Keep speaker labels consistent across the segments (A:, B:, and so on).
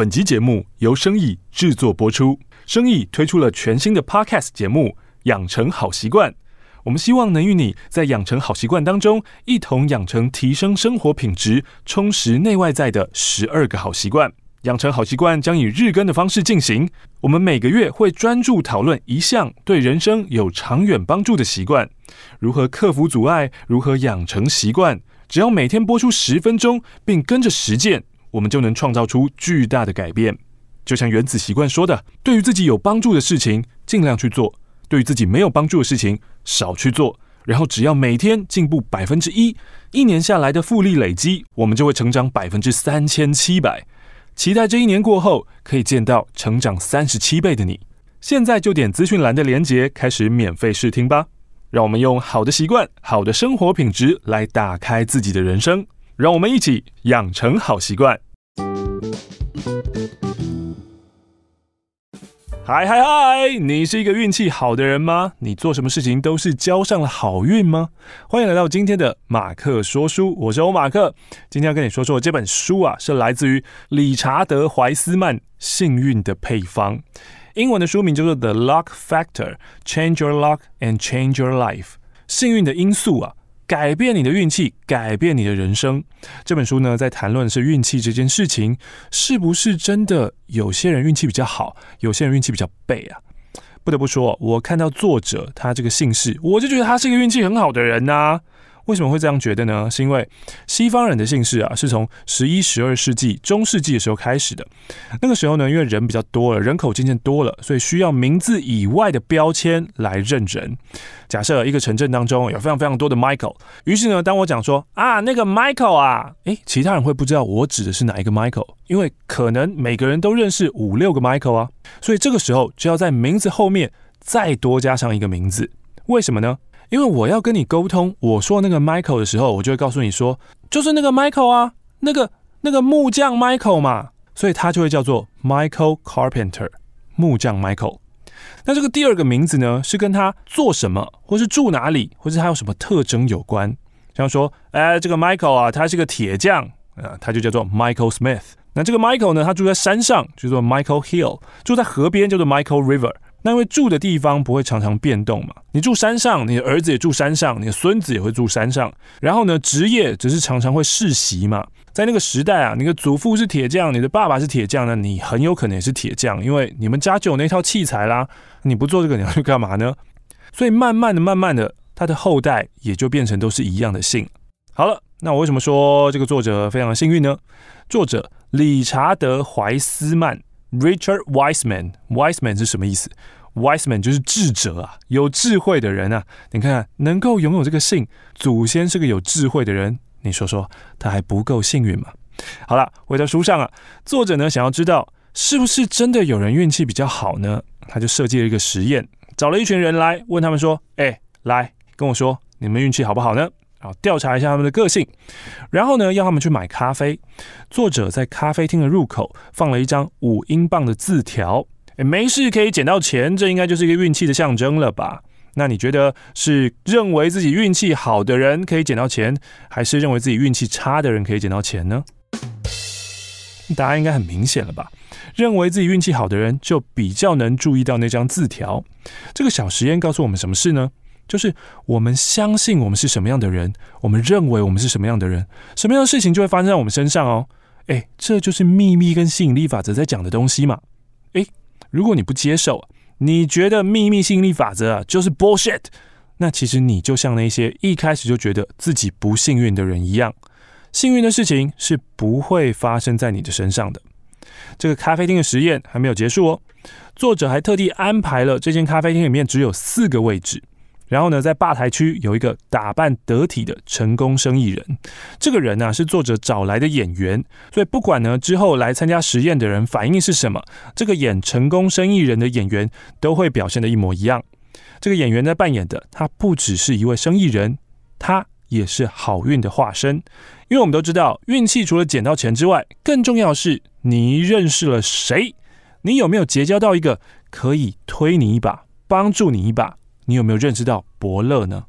A: 本集节目由生意制作播出。生意推出了全新的 Podcast 节目《养成好习惯》，我们希望能与你在养成好习惯当中，一同养成提升生活品质、充实内外在的十二个好习惯。养成好习惯将以日更的方式进行，我们每个月会专注讨论一项对人生有长远帮助的习惯，如何克服阻碍，如何养成习惯。只要每天播出十分钟，并跟着实践，我们就能创造出巨大的改变。就像原子习惯说的：“对于自己有帮助的事情，尽量去做；对于自己没有帮助的事情，少去做。然后，只要每天进步百分之一，一年下来的复利累积，我们就会成长百分之三千七百。期待这一年过后，可以见到成长三十七倍的你。现在就点资讯栏的连接，开始免费试听吧。”让我们用好的习惯、好的生活品质来打开自己的人生。让我们一起养成好习惯。嗨嗨嗨！你是一个运气好的人吗？你做什么事情都是交上了好运吗？欢迎来到今天的马克说书，我是欧马克。今天要跟你说说这本书啊，是来自于理查德·怀斯曼《幸运的配方》。英文的书名叫做《The Luck Factor: Change Your Luck and Change Your Life》。幸运的因素啊，改变你的运气，改变你的人生。这本书呢，在谈论是运气这件事情，是不是真的有些人运气比较好，有些人运气比较背啊？不得不说，我看到作者他这个姓氏，我就觉得他是一个运气很好的人呐、为什么会这样觉得呢？是因为西方人的姓氏啊，是从十一、十二世纪中世纪的时候开始的。那个时候呢，因为人比较多了，人口渐渐多了，所以需要名字以外的标签来认人。假设一个城镇当中有非常非常多的 Michael，于是呢，当我讲说啊，那个 Michael 啊，诶，其他人会不知道我指的是哪一个 Michael，因为可能每个人都认识五六个 Michael 啊，所以这个时候就要在名字后面再多加上一个名字。为什么呢？因为我要跟你沟通，我说那个 Michael 的时候，我就会告诉你说，就是那个 Michael 啊，那个那个木匠 Michael 嘛，所以他就会叫做 Michael Carpenter，木匠 Michael。那这个第二个名字呢，是跟他做什么，或是住哪里，或是他有什么特征有关。像说，哎，这个 Michael 啊，他是个铁匠啊，他就叫做 Michael Smith。那这个 Michael 呢，他住在山上，叫做 Michael Hill；住在河边，叫做 Michael River。那因为住的地方不会常常变动嘛，你住山上，你的儿子也住山上，你的孙子也会住山上。然后呢，职业只是常常会世袭嘛。在那个时代啊，你的祖父是铁匠，你的爸爸是铁匠，那你很有可能也是铁匠，因为你们家就有那套器材啦。你不做这个，你要去干嘛呢？所以慢慢的、慢慢的，他的后代也就变成都是一样的姓。好了，那我为什么说这个作者非常幸运呢？作者理查德·怀斯曼。Richard Wiseman，Wiseman 是什么意思？Wiseman 就是智者啊，有智慧的人啊。你看，能够拥有这个姓，祖先是个有智慧的人，你说说，他还不够幸运吗？好了，回到书上啊，作者呢想要知道是不是真的有人运气比较好呢？他就设计了一个实验，找了一群人来问他们说：“哎，来跟我说，你们运气好不好呢？”啊，调查一下他们的个性，然后呢，要他们去买咖啡。作者在咖啡厅的入口放了一张五英镑的字条，诶，没事可以捡到钱，这应该就是一个运气的象征了吧？那你觉得是认为自己运气好的人可以捡到钱，还是认为自己运气差的人可以捡到钱呢？答案应该很明显了吧？认为自己运气好的人就比较能注意到那张字条。这个小实验告诉我们什么事呢？就是我们相信我们是什么样的人，我们认为我们是什么样的人，什么样的事情就会发生在我们身上哦。诶，这就是秘密跟吸引力法则在讲的东西嘛。诶，如果你不接受，你觉得秘密吸引力法则啊就是 bullshit，那其实你就像那些一开始就觉得自己不幸运的人一样，幸运的事情是不会发生在你的身上的。这个咖啡厅的实验还没有结束哦，作者还特地安排了这间咖啡厅里面只有四个位置。然后呢，在吧台区有一个打扮得体的成功生意人，这个人呢、是作者找来的演员，所以不管呢之后来参加实验的人反应是什么，这个演成功生意人的演员都会表现的一模一样。这个演员在扮演的，他不只是一位生意人，他也是好运的化身。因为我们都知道，运气除了捡到钱之外，更重要是你认识了谁，你有没有结交到一个可以推你一把、帮助你一把。你有没有认识到伯乐呢？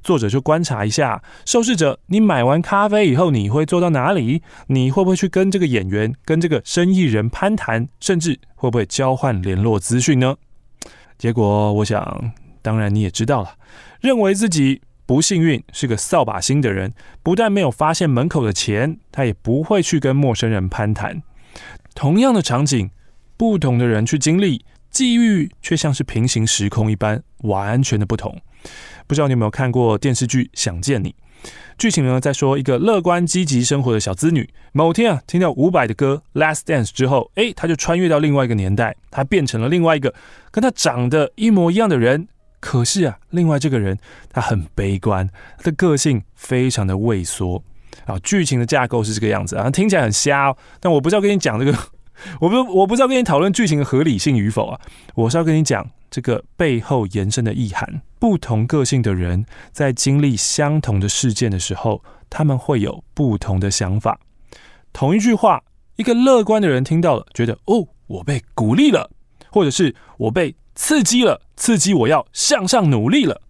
A: 作者就观察一下受试者，你买完咖啡以后，你会坐到哪里？你会不会去跟这个演员、跟这个生意人攀谈，甚至会不会交换联络资讯呢？结果，我想，当然你也知道了，认为自己不幸运是个扫把星的人，不但没有发现门口的钱，他也不会去跟陌生人攀谈。同样的场景，不同的人去经历，际遇却像是平行时空一般，完全的不同。不知道你有没有看过电视剧《想见你》？剧情呢，在说一个乐观积极生活的小资女，某天啊，听到伍佰的歌《Last Dance》之后，诶，她就穿越到另外一个年代，她变成了另外一个跟她长得一模一样的人。可是啊，另外这个人他很悲观，他的个性非常的畏缩。啊，剧情的架构是这个样子啊，听起来很瞎哦，但我不是要跟你讲这个，我不我不是要跟你讨论剧情的合理性与否啊，我是要跟你讲这个背后延伸的意涵。不同个性的人在经历相同的事件的时候，他们会有不同的想法。同一句话，一个乐观的人听到了，觉得哦，我被鼓励了，或者是我被刺激了，刺激我要向上努力了。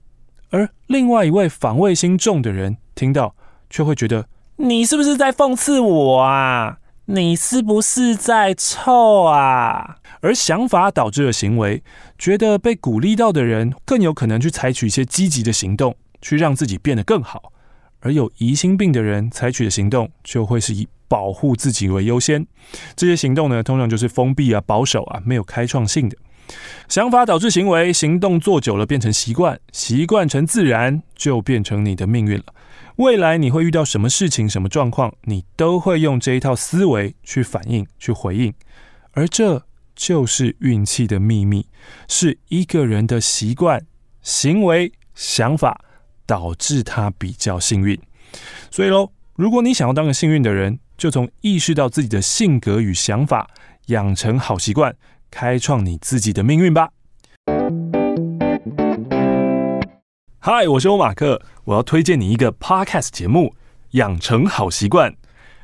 A: 而另外一位防卫心重的人听到，却会觉得你是不是在讽刺我啊？你是不是在臭啊？而想法导致的行为，觉得被鼓励到的人更有可能去采取一些积极的行动，去让自己变得更好。而有疑心病的人采取的行动，就会是以保护自己为优先。这些行动呢，通常就是封闭啊、保守啊，没有开创性的。想法导致行为，行动做久了变成习惯，习惯成自然，就变成你的命运了。未来你会遇到什么事情、什么状况，你都会用这一套思维去反应、去回应，而这。就是运气的秘密，是一个人的习惯、行为、想法导致他比较幸运。所以喽，如果你想要当个幸运的人，就从意识到自己的性格与想法，养成好习惯，开创你自己的命运吧。嗨，我是欧马克，我要推荐你一个 Podcast 节目《养成好习惯》，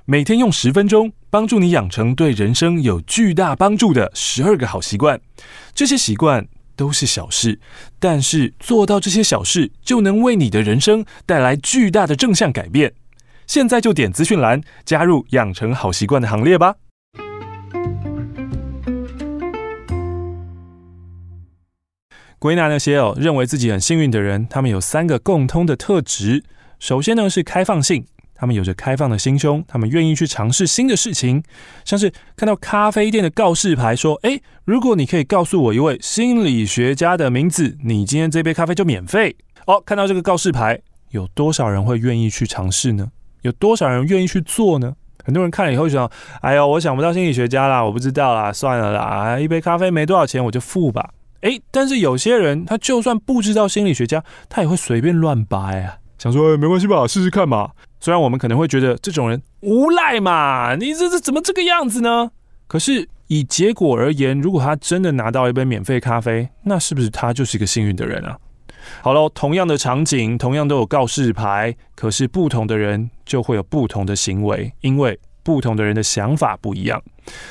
A: 每天用十分钟。帮助你养成对人生有巨大帮助的十二个好习惯。这些习惯都是小事，但是做到这些小事，就能为你的人生带来巨大的正向改变。现在就点资讯栏，加入养成好习惯的行列吧。归纳那些哦，认为自己很幸运的人，他们有三个共通的特质。首先呢，是开放性。他们有着开放的心胸，他们愿意去尝试新的事情，像是看到咖啡店的告示牌说：“诶，如果你可以告诉我一位心理学家的名字，你今天这杯咖啡就免费。”哦，看到这个告示牌，有多少人会愿意去尝试呢？有多少人愿意去做呢？很多人看了以后就想：“哎呦，我想不到心理学家啦，我不知道啦，算了啦，一杯咖啡没多少钱，我就付吧。”诶，但是有些人他就算不知道心理学家，他也会随便乱掰啊，想说：“，没关系吧，试试看嘛。”虽然我们可能会觉得这种人无赖嘛，你这这怎么这个样子呢？可是以结果而言，如果他真的拿到一杯免费咖啡，那是不是他就是一个幸运的人啊？好喽，同样的场景，同样都有告示牌，可是不同的人就会有不同的行为，因为不同的人的想法不一样。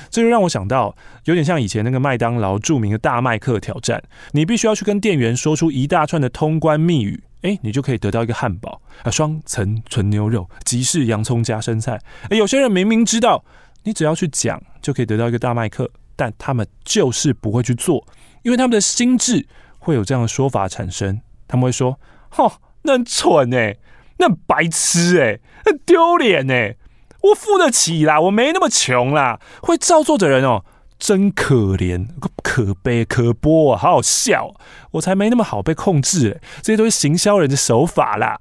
A: 这就让我想到，有点像以前那个麦当劳著名的大麦克挑战，你必须要去跟店员说出一大串的通关密语。哎，你就可以得到一个汉堡啊，双层纯牛肉，吉士洋葱加生菜。哎，有些人明明知道，你只要去讲就可以得到一个大麦克，但他们就是不会去做，因为他们的心智会有这样的说法产生。他们会说：“哈，那很蠢哎，那很白痴哎，很丢脸哎，我付得起啦，我没那么穷啦。”会照做的人哦。真可怜，可悲可播啊！好好笑，我才没那么好被控制诶，这些都是行销人的手法啦。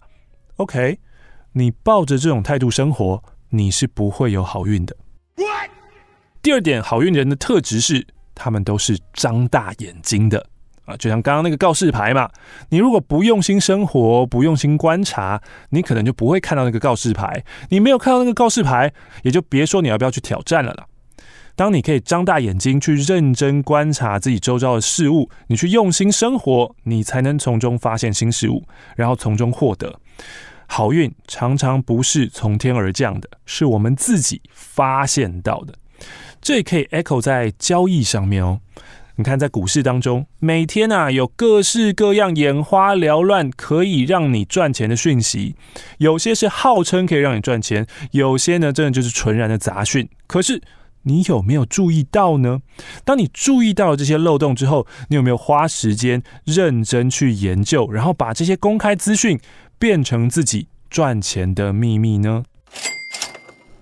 A: OK，你抱着这种态度生活，你是不会有好运的。第二点，好运人的特质是，他们都是张大眼睛的啊，就像刚刚那个告示牌嘛。你如果不用心生活，不用心观察，你可能就不会看到那个告示牌。你没有看到那个告示牌，也就别说你要不要去挑战了啦。当你可以张大眼睛去认真观察自己周遭的事物，你去用心生活，你才能从中发现新事物，然后从中获得好运。常常不是从天而降的，是我们自己发现到的。这也可以 echo 在交易上面哦。你看，在股市当中，每天啊有各式各样眼花缭乱可以让你赚钱的讯息，有些是号称可以让你赚钱，有些呢真的就是纯然的杂讯。可是你有没有注意到呢？当你注意到了这些漏洞之后，你有没有花时间认真去研究，然后把这些公开资讯变成自己赚钱的秘密呢？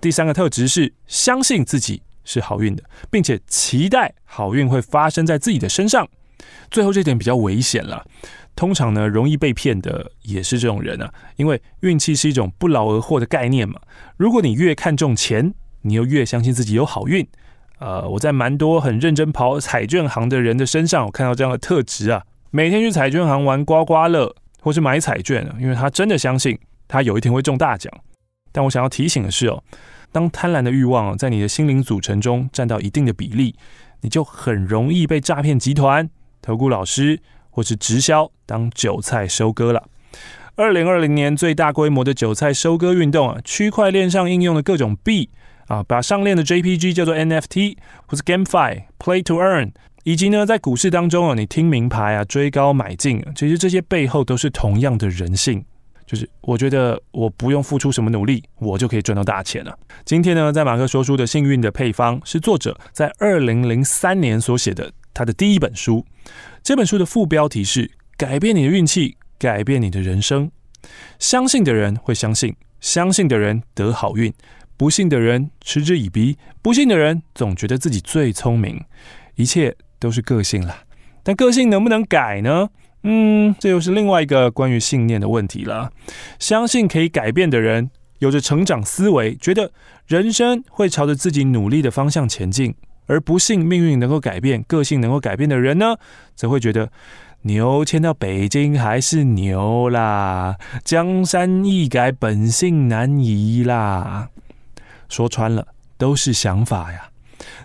A: 第三个特质是相信自己是好运的，并且期待好运会发生在自己的身上。最后这点比较危险了，通常呢容易被骗的也是这种人啊，因为运气是一种不劳而获的概念嘛。如果你越看重钱，你又越相信自己有好运。呃，我在蛮多很认真跑彩券行的人的身上，我看到这样的特质啊，每天去彩券行玩刮刮乐或是买彩券，因为他真的相信他有一天会中大奖。但我想要提醒的是哦。当贪婪的欲望在你的心灵组成中占到一定的比例，你就很容易被诈骗集团、投顾老师或是直销当韭菜收割了。二零二零年最大规模的韭菜收割运动啊，区块链上应用的各种币啊，把上链的 JPG 叫做 NFT，或是 GameFi、Play to Earn，以及呢在股市当中啊，你听名牌啊追高买进，其实这些背后都是同样的人性。就是我觉得我不用付出什么努力，我就可以赚到大钱了。今天呢，在马克说书的幸运的配方是作者在二零零三年所写的他的第一本书。这本书的副标题是“改变你的运气，改变你的人生”。相信的人会相信，相信的人得好运；不信的人嗤之以鼻，不信的人总觉得自己最聪明。一切都是个性啦，但个性能不能改呢？嗯，这又是另外一个关于信念的问题了。相信可以改变的人，有着成长思维，觉得人生会朝着自己努力的方向前进；而不信命运能够改变、个性能够改变的人呢，则会觉得牛迁到北京还是牛啦，江山易改，本性难移啦。说穿了，都是想法呀。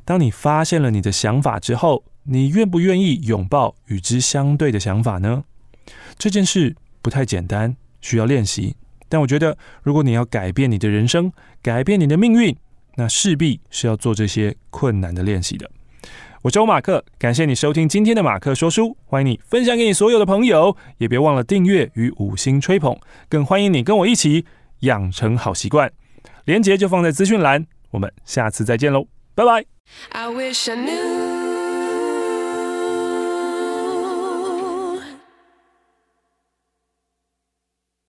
A: 当你发现了你的想法之后，你愿不愿意拥抱与之相对的想法呢？这件事不太简单，需要练习。但我觉得，如果你要改变你的人生，改变你的命运，那势必是要做这些困难的练习的。我是马克，感谢你收听今天的马克说书，欢迎你分享给你所有的朋友，也别忘了订阅与五星吹捧，更欢迎你跟我一起养成好习惯。连接就放在资讯栏，我们下次再见喽，拜拜。I wish I knew